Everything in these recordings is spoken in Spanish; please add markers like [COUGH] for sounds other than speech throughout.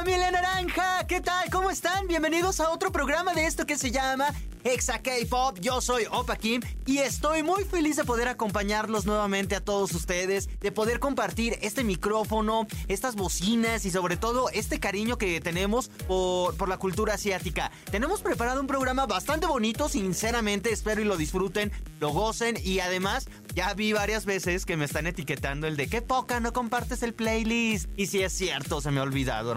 familia naranja. ¿Qué tal? ¿Cómo están? Bienvenidos a otro programa de esto que se llama Exa K-Pop. Yo soy Opa Kim y estoy muy feliz de poder acompañarlos nuevamente a todos ustedes, de poder compartir este micrófono, estas bocinas y sobre todo este cariño que tenemos por, por la cultura asiática. Tenemos preparado un programa bastante bonito, sinceramente espero y lo disfruten, lo gocen y además ya vi varias veces que me están etiquetando el de qué poca no compartes el playlist. Y si es cierto, se me ha olvidado,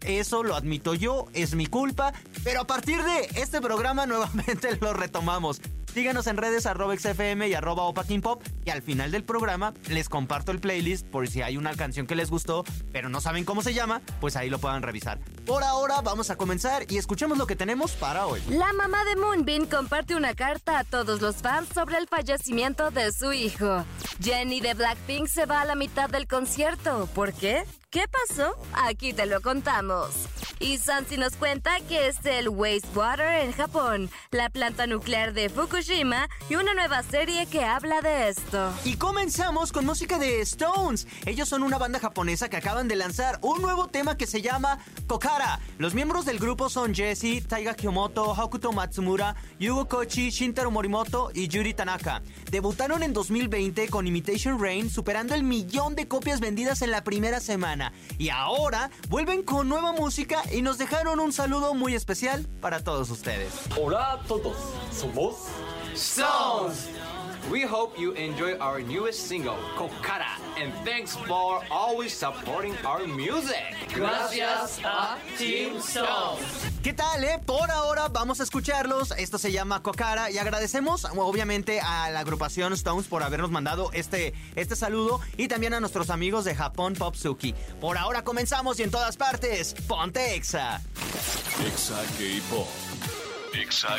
Eso lo admito yo, es mi culpa. Pero a partir de este programa [LAUGHS] nuevamente lo retomamos. Síganos en redes arroba XFM y arroba Pop. Y al final del programa les comparto el playlist por si hay una canción que les gustó, pero no saben cómo se llama, pues ahí lo puedan revisar. Por ahora vamos a comenzar y escuchemos lo que tenemos para hoy. La mamá de Moonbin comparte una carta a todos los fans sobre el fallecimiento de su hijo. Jenny de Blackpink se va a la mitad del concierto. ¿Por qué? ¿Qué pasó? Aquí te lo contamos. Y Sansi nos cuenta que es el wastewater en Japón, la planta nuclear de Fukushima y una nueva serie que habla de esto. Y comenzamos con música de Stones. Ellos son una banda japonesa que acaban de lanzar un nuevo tema que se llama Kokara. Los miembros del grupo son Jesse, Taiga Kyomoto, Hakuto Matsumura, Yugo Kochi, Shintaro Morimoto y Yuri Tanaka. Debutaron en 2020 con Imitation Rain, superando el millón de copias vendidas en la primera semana. Y ahora vuelven con nueva música y nos dejaron un saludo muy especial para todos ustedes. Hola a todos, somos Stones. We hope you enjoy our newest single, Kokara, and thanks for always supporting our music. Gracias a Team Stones. ¿Qué tal, eh? Por ahora vamos a escucharlos. Esto se llama Kokara y agradecemos obviamente a la agrupación Stones por habernos mandado este, este saludo y también a nuestros amigos de Japón Popsuki. Por ahora comenzamos y en todas partes, ponte Exa. Exa K-Pop. Exa.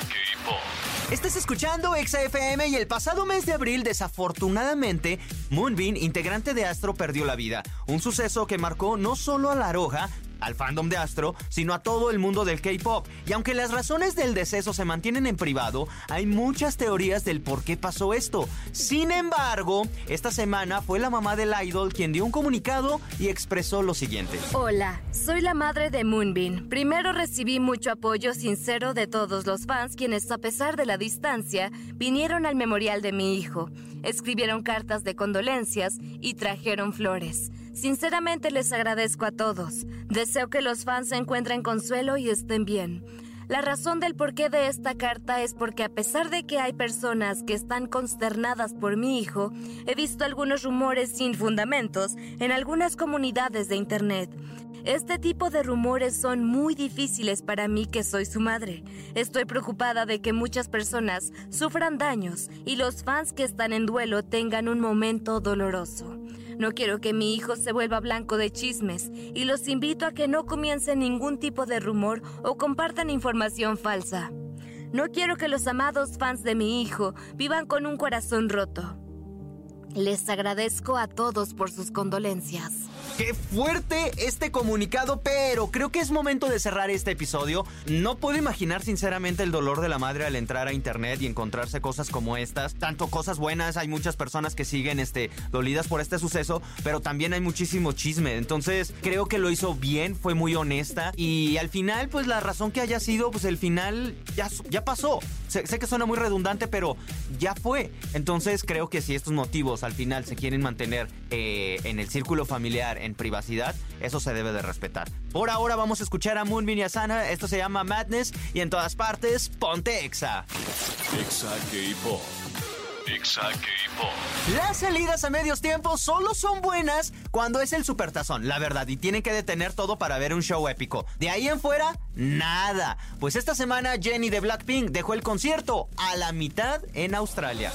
Estás escuchando Exa FM y el pasado mes de abril, desafortunadamente, Moonbin, integrante de Astro, perdió la vida. Un suceso que marcó no solo a la Roja, al fandom de Astro, sino a todo el mundo del K-pop. Y aunque las razones del deceso se mantienen en privado, hay muchas teorías del por qué pasó esto. Sin embargo, esta semana fue la mamá del idol quien dio un comunicado y expresó lo siguiente. Hola, soy la madre de Moonbin. Primero recibí mucho apoyo sincero de todos los fans quienes a pesar de la distancia vinieron al memorial de mi hijo, escribieron cartas de condolencias y trajeron flores. Sinceramente les agradezco a todos. Deseo que los fans encuentren consuelo y estén bien. La razón del porqué de esta carta es porque a pesar de que hay personas que están consternadas por mi hijo, he visto algunos rumores sin fundamentos en algunas comunidades de Internet. Este tipo de rumores son muy difíciles para mí que soy su madre. Estoy preocupada de que muchas personas sufran daños y los fans que están en duelo tengan un momento doloroso. No quiero que mi hijo se vuelva blanco de chismes y los invito a que no comiencen ningún tipo de rumor o compartan información falsa. No quiero que los amados fans de mi hijo vivan con un corazón roto. Les agradezco a todos por sus condolencias. Qué fuerte este comunicado, pero creo que es momento de cerrar este episodio. No puedo imaginar sinceramente el dolor de la madre al entrar a internet y encontrarse cosas como estas. Tanto cosas buenas, hay muchas personas que siguen este, dolidas por este suceso, pero también hay muchísimo chisme. Entonces creo que lo hizo bien, fue muy honesta y al final pues la razón que haya sido, pues el final ya, ya pasó. Sé, que suena muy redundante, pero ya fue. Entonces creo que si estos motivos al final se quieren mantener eh, en el círculo familiar, en privacidad, eso se debe de respetar. Por ahora vamos a escuchar a Moonbin y a Sana, esto se llama Madness y en todas partes, ponte Exa. Exa K-Pop. Exa K-Pop. Las salidas a medios tiempos solo son buenas cuando es el supertazón, la verdad, y tienen que detener todo para ver un show épico. De ahí en fuera, nada. Pues esta semana Jenny de Blackpink dejó el concierto a la mitad en Australia.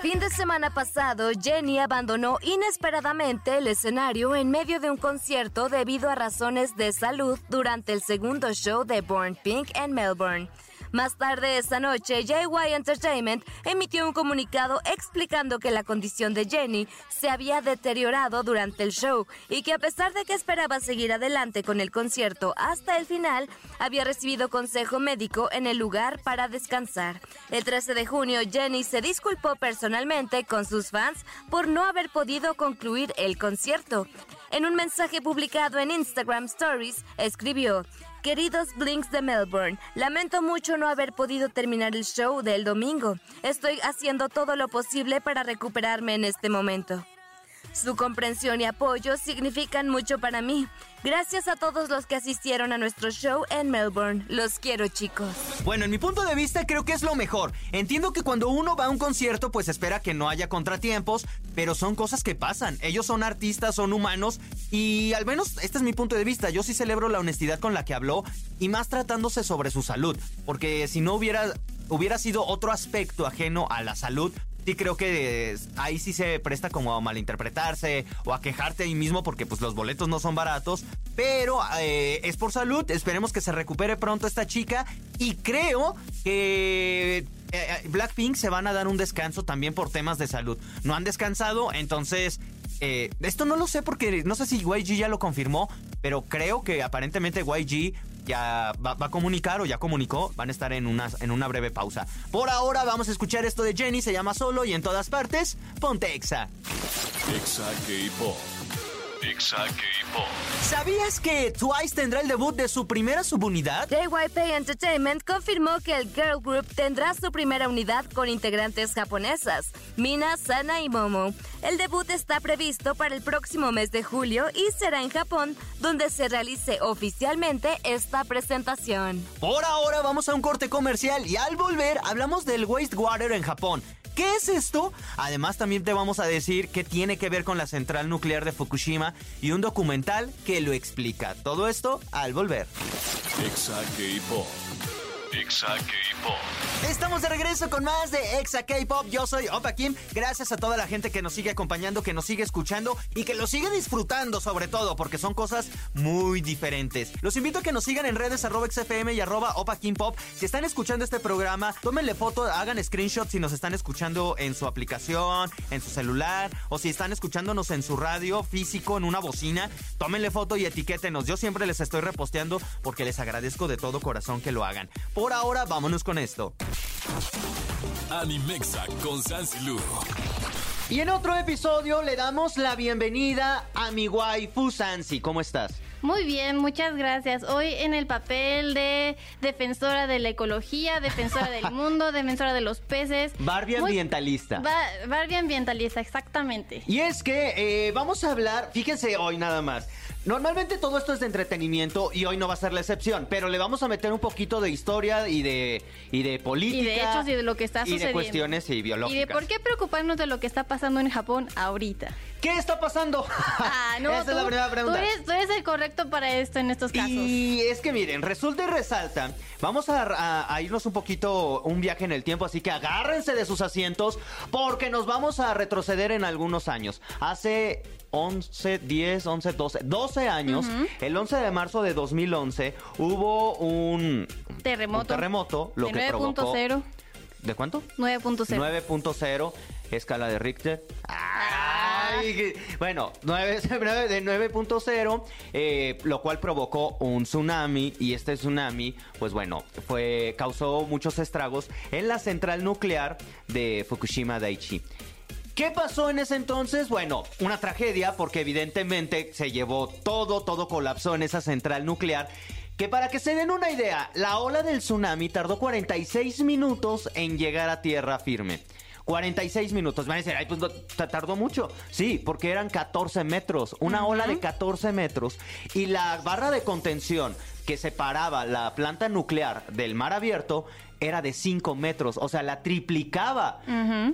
Fin de semana pasado, Jenny abandonó inesperadamente el escenario en medio de un concierto debido a razones de salud durante el segundo show de Born Pink en Melbourne. Más tarde esa noche, JY Entertainment emitió un comunicado explicando que la condición de Jenny se había deteriorado durante el show y que a pesar de que esperaba seguir adelante con el concierto hasta el final, había recibido consejo médico en el lugar para descansar. El 13 de junio, Jenny se disculpó personalmente con sus fans por no haber podido concluir el concierto. En un mensaje publicado en Instagram Stories, escribió, Queridos Blinks de Melbourne, lamento mucho no haber podido terminar el show del domingo. Estoy haciendo todo lo posible para recuperarme en este momento. Su comprensión y apoyo significan mucho para mí. Gracias a todos los que asistieron a nuestro show en Melbourne. Los quiero, chicos. Bueno, en mi punto de vista creo que es lo mejor. Entiendo que cuando uno va a un concierto pues espera que no haya contratiempos, pero son cosas que pasan. Ellos son artistas, son humanos y al menos este es mi punto de vista. Yo sí celebro la honestidad con la que habló y más tratándose sobre su salud, porque si no hubiera hubiera sido otro aspecto ajeno a la salud, sí creo que ahí sí se presta como a malinterpretarse o a quejarte ahí mismo porque pues los boletos no son baratos. Pero eh, es por salud, esperemos que se recupere pronto esta chica y creo que eh, eh, Blackpink se van a dar un descanso también por temas de salud. No han descansado, entonces esto no lo sé porque no sé si YG ya lo confirmó, pero creo que aparentemente YG ya va, a comunicar o ya comunicó, van a estar en una, en una breve pausa. Por ahora vamos a escuchar esto de Jenny, se llama Solo y en todas partes, ponte Exa. Exa K-Pop. ¿Sabías que Twice tendrá el debut de su primera subunidad? JYP Entertainment confirmó que el girl group tendrá su primera unidad con integrantes japonesas, Mina, Sana y Momo. El debut está previsto para el próximo mes de julio y será en Japón, donde se realice oficialmente esta presentación. Por ahora vamos a un corte comercial y al volver hablamos del wastewater en Japón. ¿Qué es esto? Además también te vamos a decir qué tiene que ver con la central nuclear de Fukushima y un documental que lo explica. Todo esto al volver. Estamos de regreso con más de Exa K-Pop. Yo soy Opa Kim. Gracias a toda la gente que nos sigue acompañando, que nos sigue escuchando y que lo sigue disfrutando sobre todo, porque son cosas muy diferentes. Los invito a que nos sigan en redes arroba XFM y arroba Opa Kim Pop. Si están escuchando este programa, tómenle foto, hagan screenshots si nos están escuchando en su aplicación, en su celular, o si están escuchándonos en su radio físico, en una bocina, tómenle foto y etiquétenos. Yo siempre les estoy reposteando porque les agradezco de todo corazón que lo hagan. Ahora, vámonos con esto. Animexa con Sansilu. Y en otro episodio le damos la bienvenida a mi waifu Sansi. ¿Cómo estás? Muy bien, muchas gracias. Hoy en el papel de defensora de la ecología, defensora del [LAUGHS] mundo, defensora de los peces. Barbie ambientalista. Barbie ambientalista, exactamente. Y es que eh, vamos a hablar, fíjense hoy nada más. Normalmente todo esto es de entretenimiento y hoy no va a ser la excepción, pero le vamos a meter un poquito de historia y de, y de política. Y de hechos y de lo que está sucediendo. Y de cuestiones y biológicas. Y de por qué preocuparnos de lo que está pasando en Japón ahorita. ¿Qué está pasando? Ah, [LAUGHS] no, Esa es la primera pregunta. Tú eres, el correcto para esto en estos casos. Y es que miren, resulta y resalta. Vamos a, a, irnos un poquito, un viaje en el tiempo, así que agárrense de sus asientos porque nos vamos a retroceder en algunos años. Hace 11, 10, 11, 12, 12 años, el 11 de marzo de 2011, hubo un terremoto, un terremoto lo que provocó... ¿De cuánto? 9.0. 9.0, escala de Richter. bueno, 9, [LAUGHS] de 9.0, eh, lo cual provocó un tsunami y este tsunami, pues bueno, fue causó muchos estragos en la central nuclear de Fukushima Daiichi. ¿Qué pasó en ese entonces? Bueno, una tragedia porque evidentemente se llevó todo, todo colapsó en esa central nuclear. Que para que se den una idea, la ola del tsunami tardó 46 minutos en llegar a tierra firme. 46 minutos. Van a decir, ay, pues tardó mucho. Sí, porque eran 14 metros, una ola de 14 metros. Y la barra de contención que separaba la planta nuclear del mar abierto era de 5 metros, o sea, la triplicaba.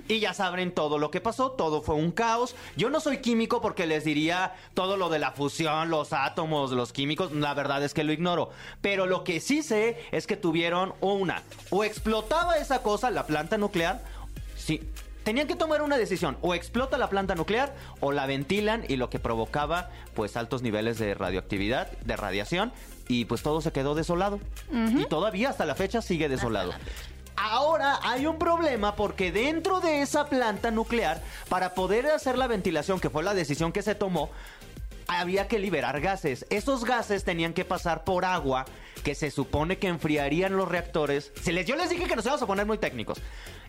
Y ya saben todo lo que pasó, todo fue un caos. Yo no soy químico porque les diría todo lo de la fusión, los átomos, los químicos, la verdad es que lo ignoro. Pero lo que sí sé es que tuvieron una, o explotaba esa cosa, la planta nuclear, sí, tenían que tomar una decisión, o explota la planta nuclear o la ventilan y lo que provocaba pues altos niveles de radioactividad, de radiación y pues todo se quedó desolado. Y todavía hasta la fecha sigue desolado. Ahora hay un problema porque dentro de esa planta nuclear, para poder hacer la ventilación, que fue la decisión que se tomó, había que liberar gases. Esos gases tenían que pasar por agua, que se supone que enfriarían los reactores. Se les, yo les dije que nos íbamos a poner muy técnicos.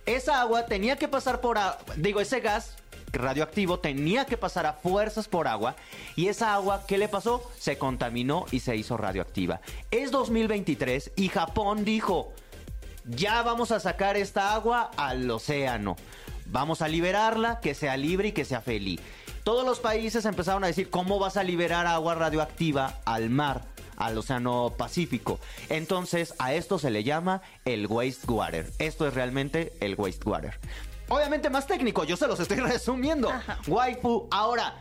Esa agua tenía que pasar por, digo, ese gas radioactivo tenía que pasar a fuerzas por agua y esa agua, ¿qué le pasó? Se contaminó y se hizo radioactiva. Es 2023 y Japón dijo, ya vamos a sacar esta agua al océano. Vamos a liberarla, que sea libre y que sea feliz. Todos los países empezaron a decir, ¿cómo vas a liberar agua radioactiva al mar? Al Océano Pacífico. Entonces a esto se le llama el wastewater. Esto es realmente el wastewater. Obviamente más técnico, yo se los estoy [LAUGHS] resumiendo. Waifu, ahora,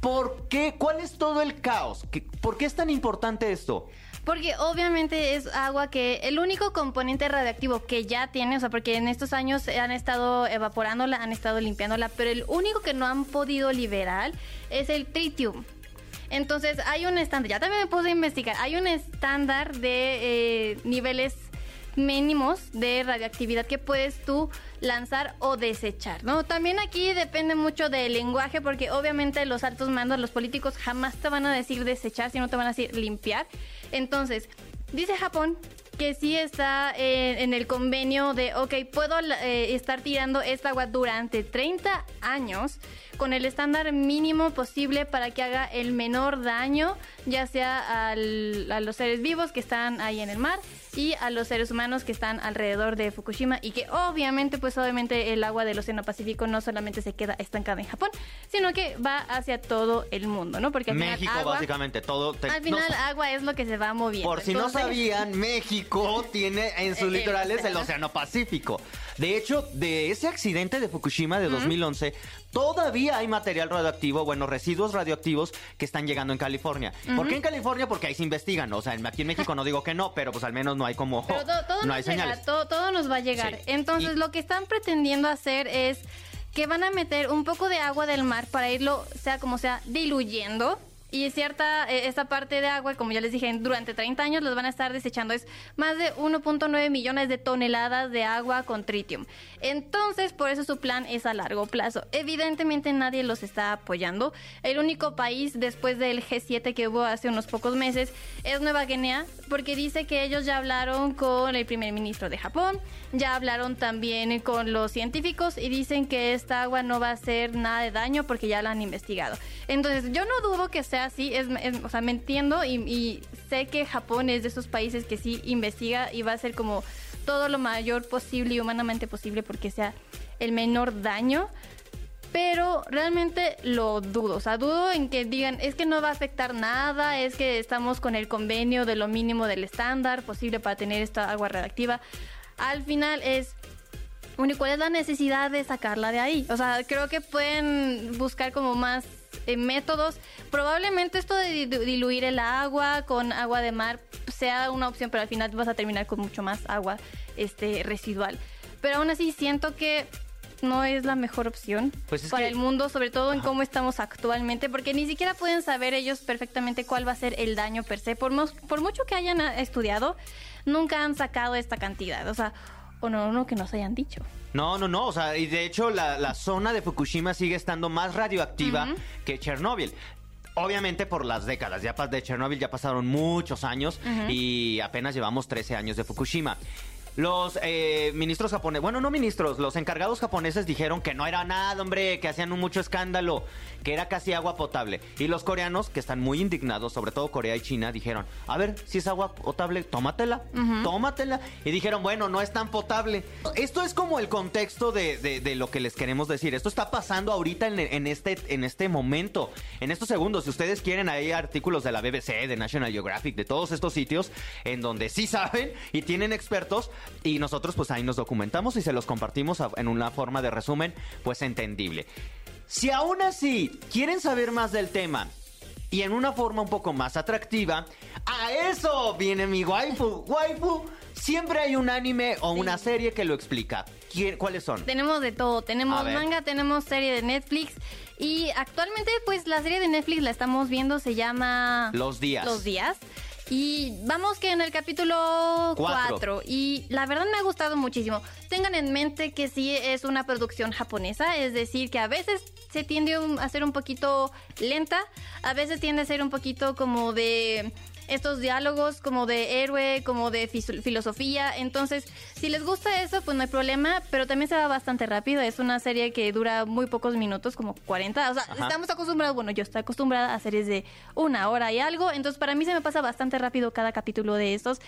¿por qué? ¿Cuál es todo el caos? ¿Por qué es tan importante esto? Porque obviamente es agua que el único componente radioactivo que ya tiene, o sea, porque en estos años han estado evaporándola, han estado limpiándola, pero el único que no han podido liberar es el tritium. Entonces hay un estándar, ya también me puse a investigar, hay un estándar de eh, niveles mínimos de radioactividad que puedes tú lanzar o desechar, ¿no? También aquí depende mucho del lenguaje porque obviamente los altos mandos, los políticos jamás te van a decir desechar, sino te van a decir limpiar. Entonces, dice Japón que sí está eh, en el convenio de, ok, puedo eh, estar tirando esta agua durante 30 años con el estándar mínimo posible para que haga el menor daño, ya sea a los seres vivos que están ahí en el mar y a los seres humanos que están alrededor de Fukushima y que obviamente pues obviamente el agua del Océano Pacífico no solamente se queda estancada en Japón, sino que va hacia todo el mundo, ¿no? Porque México básicamente todo al final agua es lo que se va moviendo. Por si no sabían, México tiene en sus [LAUGHS] litorales el [LAUGHS] Océano Pacífico. De hecho, de ese accidente de Fukushima de 2011 todavía hay material radioactivo, bueno, residuos radioactivos que están llegando en California. ¿Por qué en California? Porque ahí se investigan. O sea, aquí en México no digo que no, pero pues al menos no hay como. Pero todo, no hay señales. todo, nos va a llegar. Entonces, lo que están pretendiendo hacer es que van a meter un poco de agua del mar para irlo, sea como sea, diluyendo y cierta, eh, esta parte de agua, como ya les dije, durante 30 años los van a estar desechando. Es más de 1.9 millones de toneladas de agua con tritium. Entonces, por eso su plan es a largo plazo. Evidentemente nadie los está apoyando. El único país después del G7 que hubo hace unos pocos meses es Nueva Guinea, porque dice que ellos ya hablaron con el primer ministro de Japón, ya hablaron también con los científicos y dicen que esta agua no va a hacer nada de daño porque ya la han investigado. Entonces, yo no dudo que sea así, es, o sea, me entiendo y, sé que Japón es de esos países que sí investiga y va a hacer como todo lo mayor posible y humanamente posible porque sea el menor daño. Pero realmente lo dudo, o sea, dudo en que digan, es que no va a afectar nada, es que estamos con el convenio de lo mínimo del estándar posible para tener esta agua reactiva. Al final es, ¿cuál es la necesidad de sacarla de ahí? O sea, creo que pueden buscar como más eh, métodos. Probablemente esto de diluir el agua con agua de mar sea una opción, pero al final vas a terminar con mucho más agua este, residual. Pero aún así siento que no es la mejor opción pues para el mundo, sobre todo en cómo estamos actualmente, porque ni siquiera pueden saber ellos perfectamente cuál va a ser el daño per se. Por, por mucho que hayan estudiado, nunca han sacado esta cantidad. O sea, o no, no que nos hayan dicho. No, no, no. O sea, y de hecho la, zona de Fukushima sigue estando más radioactiva que Chernóbil. Obviamente por las décadas, ya de Chernóbil ya pasaron muchos años y apenas llevamos 13 años de Fukushima. Los eh, ministros japoneses, bueno, no ministros, los encargados japoneses dijeron que no era nada, hombre, que hacían un mucho escándalo, que era casi agua potable. Y los coreanos, que están muy indignados, sobre todo Corea y China, dijeron, a ver, si es agua potable, tómatela, tómatela. Y dijeron, bueno, no es tan potable. Esto es como el contexto de, lo que les queremos decir. Esto está pasando ahorita en, este, en este momento, en estos segundos. Si ustedes quieren, hay artículos de la BBC, de National Geographic, de todos estos sitios, en donde sí saben y tienen expertos y nosotros pues ahí nos documentamos y se los compartimos en una forma de resumen pues entendible. Si aún así quieren saber más del tema y en una forma un poco más atractiva, a eso viene mi waifu. Waifu, siempre hay un anime o una serie que lo explica. ¿Cuáles son? Tenemos de todo. Tenemos manga, tenemos serie de Netflix. Y actualmente, pues la serie de Netflix la estamos viendo, se llama... Los días. Los días. Y vamos que en el capítulo 4. Y la verdad me ha gustado muchísimo. Tengan en mente que sí es una producción japonesa, es decir, que a veces se tiende a ser un poquito lenta, a veces tiende a ser un poquito como de estos diálogos como de héroe, como de filosofía. Entonces, si les gusta eso, pues no hay problema, pero también se va bastante rápido. Es una serie que dura muy pocos minutos, como 40. O sea, estamos acostumbrados, bueno, yo estoy acostumbrada a series de una hora y algo, entonces para mí se me pasa bastante rápido cada capítulo de estos,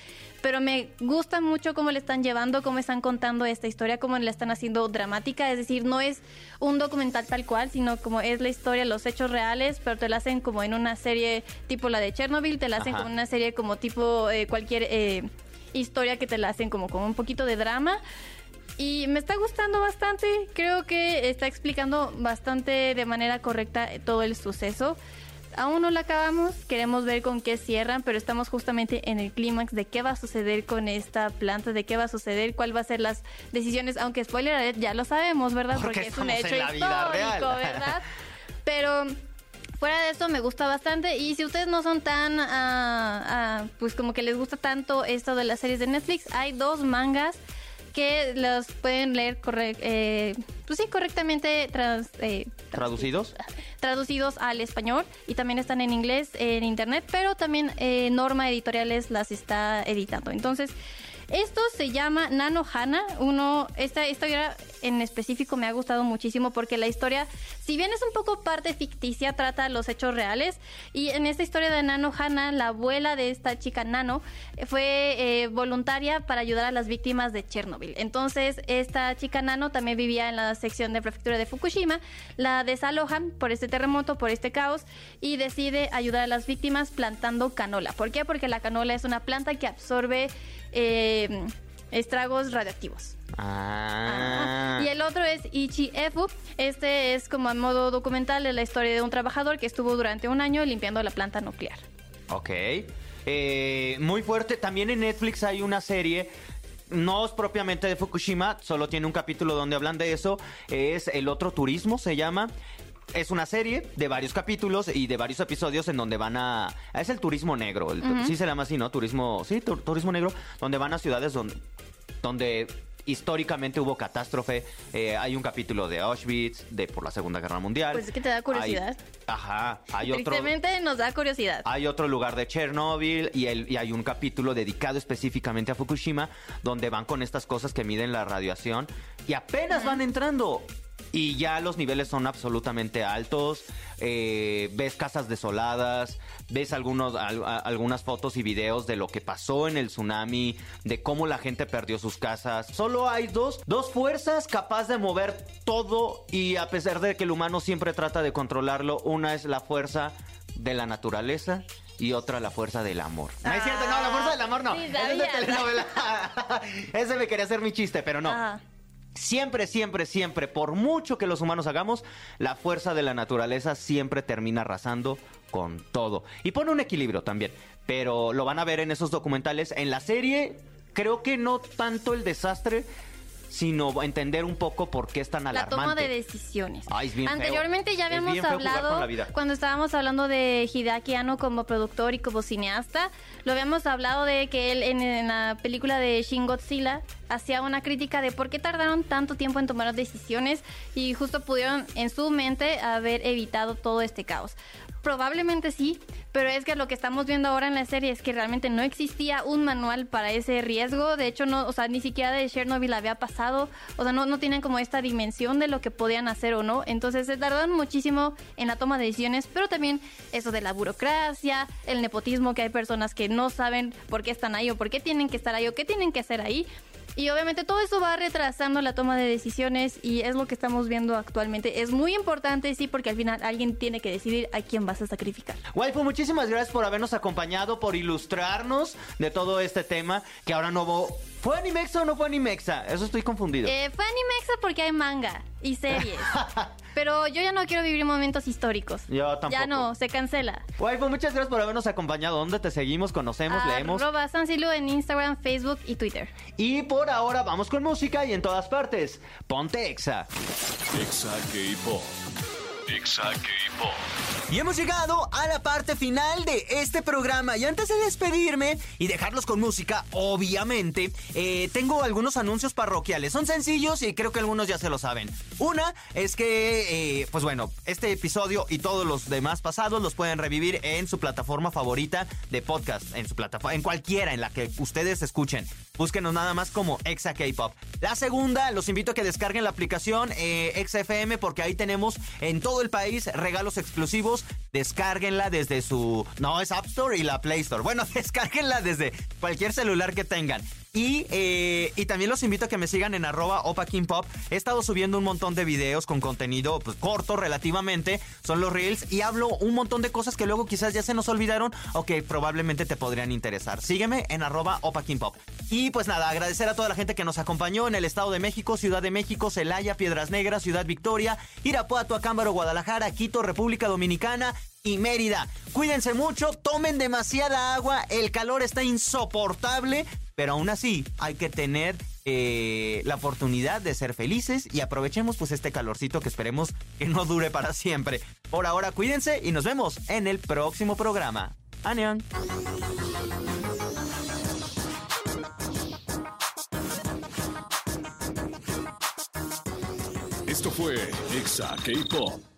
pero me gusta mucho cómo le están llevando, cómo están contando esta historia, cómo le están haciendo dramática, es decir, no es un documental tal cual, sino como es la historia, los hechos reales, pero te la hacen como en una serie tipo la de Chernobyl, te la hacen como una serie como tipo eh, cualquier eh, historia que te la hacen como con un poquito de drama. Y me está gustando bastante, creo que está explicando bastante de manera correcta todo el suceso. Aún no la acabamos, queremos ver con qué cierran, pero estamos justamente en el clímax de qué va a suceder con esta planta, de qué va a suceder, cuál va a ser las decisiones, aunque spoiler ya lo sabemos, ¿verdad? Porque, es un hecho histórico, ¿verdad? [LAUGHS] Pero fuera de eso me gusta bastante y si ustedes no son tan ah, pues como que les gusta tanto esto de las series de Netflix hay dos mangas que los pueden leer eh, pues sí, correctamente eh, traducidos traducidos al español y también están en inglés en internet pero también eh, Norma Editoriales las está editando entonces esto se llama Nano Hana. Uno, esta historia en específico me ha gustado muchísimo porque la historia, si bien es un poco parte ficticia, trata los hechos reales. Y en esta historia de Nano Hana, la abuela de esta chica Nano fue eh, voluntaria para ayudar a las víctimas de Chernobyl. Entonces, esta chica Nano también vivía en la sección de prefectura de Fukushima. La desalojan por este terremoto, por este caos, y decide ayudar a las víctimas plantando canola. ¿Por qué? Porque la canola es una planta que absorbe eh, estragos radioactivos. Ah. Y el otro es Ichi Efu. Este es como a modo documental de la historia de un trabajador que estuvo durante un año limpiando la planta nuclear. Ok. Eh, muy fuerte. También en Netflix hay una serie no es propiamente de Fukushima, solo tiene un capítulo donde hablan de eso. Es El otro turismo, se llama es una serie de varios capítulos y de varios episodios en donde van a... Es el turismo negro, sí se llama así, ¿no? Turismo, sí, turismo negro, donde van a ciudades donde, donde históricamente hubo catástrofe. Eh, hay un capítulo de Auschwitz, de por la Segunda Guerra Mundial. Pues es que te da curiosidad. ajá, hay otro. Nos da curiosidad. Hay otro lugar de Chernobyl y, el, y hay un capítulo dedicado específicamente a Fukushima, donde van con estas cosas que miden la radiación y apenas van entrando y ya los niveles son absolutamente altos. Eh, ves casas desoladas, ves algunos, algunas fotos y videos de lo que pasó en el tsunami, de cómo la gente perdió sus casas. Solo hay dos, dos fuerzas capaces de mover todo y a pesar de que el humano siempre trata de controlarlo, una es la fuerza de la naturaleza y otra la fuerza del amor. No es cierto, no, la fuerza del amor no. Sí, es de telenovela. [LAUGHS] [LAUGHS] Ese me quería hacer mi chiste, pero no. Siempre, siempre, siempre, por mucho que los humanos hagamos, la fuerza de la naturaleza siempre termina arrasando con todo. Y pone un equilibrio también. Pero lo van a ver en esos documentales. En la serie, creo que no tanto el desastre, sino entender un poco por qué es tan alarmante. La toma de decisiones. Ay, es bien Anteriormente ya habíamos hablado, cuando estábamos hablando de Hideaki Anno como productor y como cineasta, lo habíamos hablado de que él en, la película de Shin Godzilla hacía una crítica de por qué tardaron tanto tiempo en tomar decisiones y justo pudieron en su mente haber evitado todo este caos. Probablemente sí, pero es que lo que estamos viendo ahora en la serie es que realmente no existía un manual para ese riesgo. De hecho, no, o sea, ni siquiera de Chernobyl había pasado. O sea, no, no tienen como esta dimensión de lo que podían hacer o no. Entonces se tardaron muchísimo en la toma de decisiones, pero también eso de la burocracia, el nepotismo, que hay personas que no saben por qué están ahí o por qué tienen que estar ahí o qué tienen que hacer ahí. Y obviamente todo eso va retrasando la toma de decisiones y es lo que estamos viendo actualmente. Es muy importante, sí, porque al final alguien tiene que decidir a quién vas a sacrificar. Waifu, muchísimas gracias por habernos acompañado, por ilustrarnos de todo este tema, que ahora no ¿Fue Animexa o no fue Animexa? Eso estoy confundido. Eh, fue Animexa porque hay manga y series. [LAUGHS] Pero yo ya no quiero vivir momentos históricos. Yo tampoco. Ya no, se cancela. Waifu, muchas gracias por habernos acompañado. ¿Dónde te seguimos? Conocemos, leemos. Arroba en Instagram, Facebook y Twitter. Y por ahora vamos con música y en todas partes. Ponte Exa. Exa K-Pop. Y hemos llegado a la parte final de este programa. Y antes de despedirme y dejarlos con música, obviamente, eh, tengo algunos anuncios parroquiales. Son sencillos y creo que algunos ya se lo saben. Una es que, eh, pues bueno, este episodio y todos los demás pasados los pueden revivir en su plataforma favorita de podcast, en su plataforma, en cualquiera en la que ustedes escuchen. Búsquenos nada más como Exa K-Pop. La segunda, los invito a que descarguen la aplicación eh, XFM porque ahí tenemos en todo el país regalos exclusivos. Descárguenla desde su... No, es App Store y la Play Store. Bueno, [LAUGHS] descárguenla desde cualquier celular que tengan. Y, eh, y, también los invito a que me sigan en arroba Pop. He estado subiendo un montón de videos con contenido pues, corto relativamente. Son los reels. Y hablo un montón de cosas que luego quizás ya se nos olvidaron o que probablemente te podrían interesar. Sígueme en arroba Pop. Y pues nada, agradecer a toda la gente que nos acompañó en el Estado de México, Ciudad de México, Celaya, Piedras Negras, Ciudad Victoria, Irapuato, Acámbaro, Guadalajara, Quito, República Dominicana y Mérida. Cuídense mucho, tomen demasiada agua, el calor está insoportable, pero aún así hay que tener eh, la oportunidad de ser felices y aprovechemos pues este calorcito que esperemos que no dure para siempre. Por ahora cuídense y nos vemos en el próximo programa. Anion. Esto fue Exa K-Pop